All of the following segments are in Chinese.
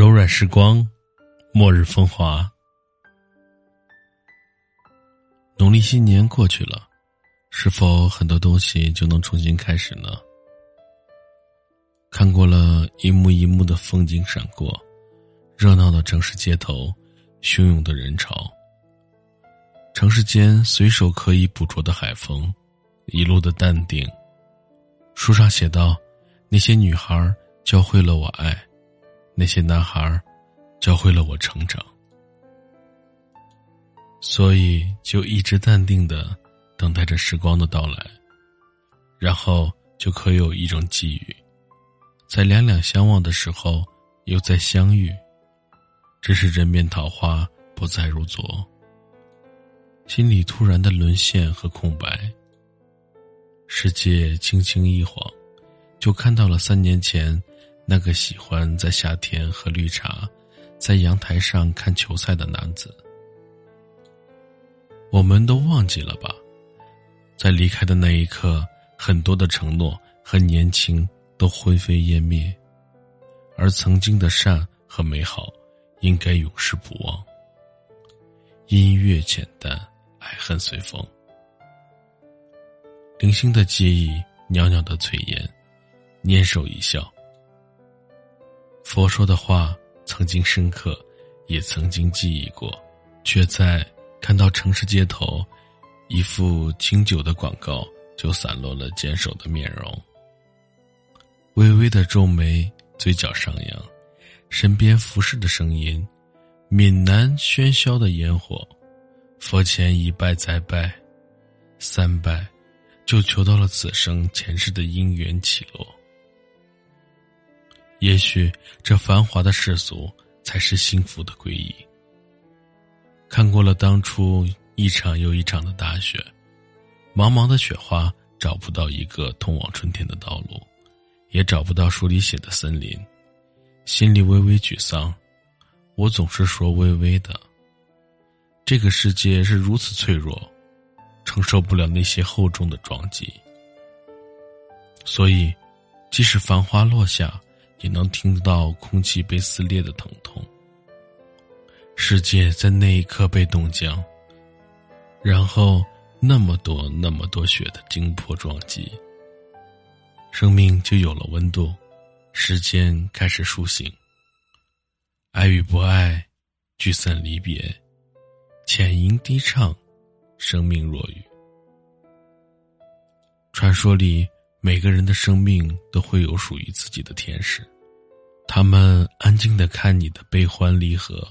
柔软时光，末日风华。农历新年过去了，是否很多东西就能重新开始呢？看过了一幕一幕的风景闪过，热闹的城市街头，汹涌的人潮，城市间随手可以捕捉的海风，一路的淡定。书上写道：“那些女孩教会了我爱。”那些男孩教会了我成长，所以就一直淡定的等待着时光的到来，然后就可有一种际遇，在两两相望的时候又再相遇，只是人面桃花不再如昨，心里突然的沦陷和空白。世界轻轻一晃，就看到了三年前。那个喜欢在夏天喝绿茶，在阳台上看球赛的男子，我们都忘记了吧？在离开的那一刻，很多的承诺和年轻都灰飞烟灭，而曾经的善和美好，应该永世不忘。音乐简单，爱恨随风。零星的记忆，袅袅的炊烟，拈手一笑。佛说的话曾经深刻，也曾经记忆过，却在看到城市街头一副清酒的广告，就散落了坚守的面容。微微的皱眉，嘴角上扬，身边服饰的声音，闽南喧嚣的烟火，佛前一拜再拜，三拜，就求到了此生前世的姻缘起落。也许这繁华的世俗才是幸福的归依。看过了当初一场又一场的大雪，茫茫的雪花找不到一个通往春天的道路，也找不到书里写的森林，心里微微沮丧。我总是说微微的，这个世界是如此脆弱，承受不了那些厚重的撞击。所以，即使繁花落下。也能听得到空气被撕裂的疼痛。世界在那一刻被冻僵，然后那么多那么多雪的惊破撞击，生命就有了温度，时间开始苏醒。爱与不爱，聚散离别，浅吟低唱，生命若雨。传说里。每个人的生命都会有属于自己的天使，他们安静的看你的悲欢离合，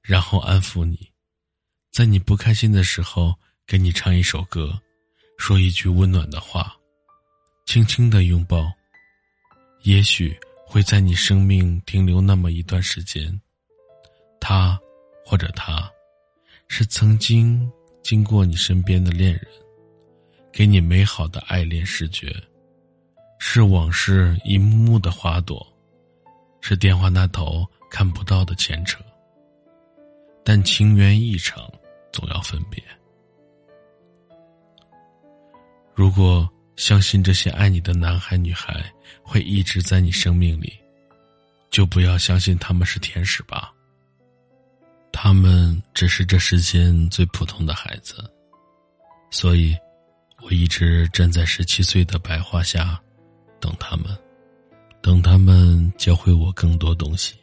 然后安抚你，在你不开心的时候给你唱一首歌，说一句温暖的话，轻轻的拥抱，也许会在你生命停留那么一段时间。他或者他，是曾经经过你身边的恋人，给你美好的爱恋视觉。是往事一幕幕的花朵，是电话那头看不到的牵扯。但情缘一场，总要分别。如果相信这些爱你的男孩女孩会一直在你生命里，就不要相信他们是天使吧。他们只是这世间最普通的孩子，所以，我一直站在十七岁的白桦下。等他们，等他们教会我更多东西。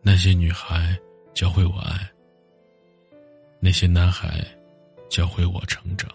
那些女孩教会我爱，那些男孩教会我成长。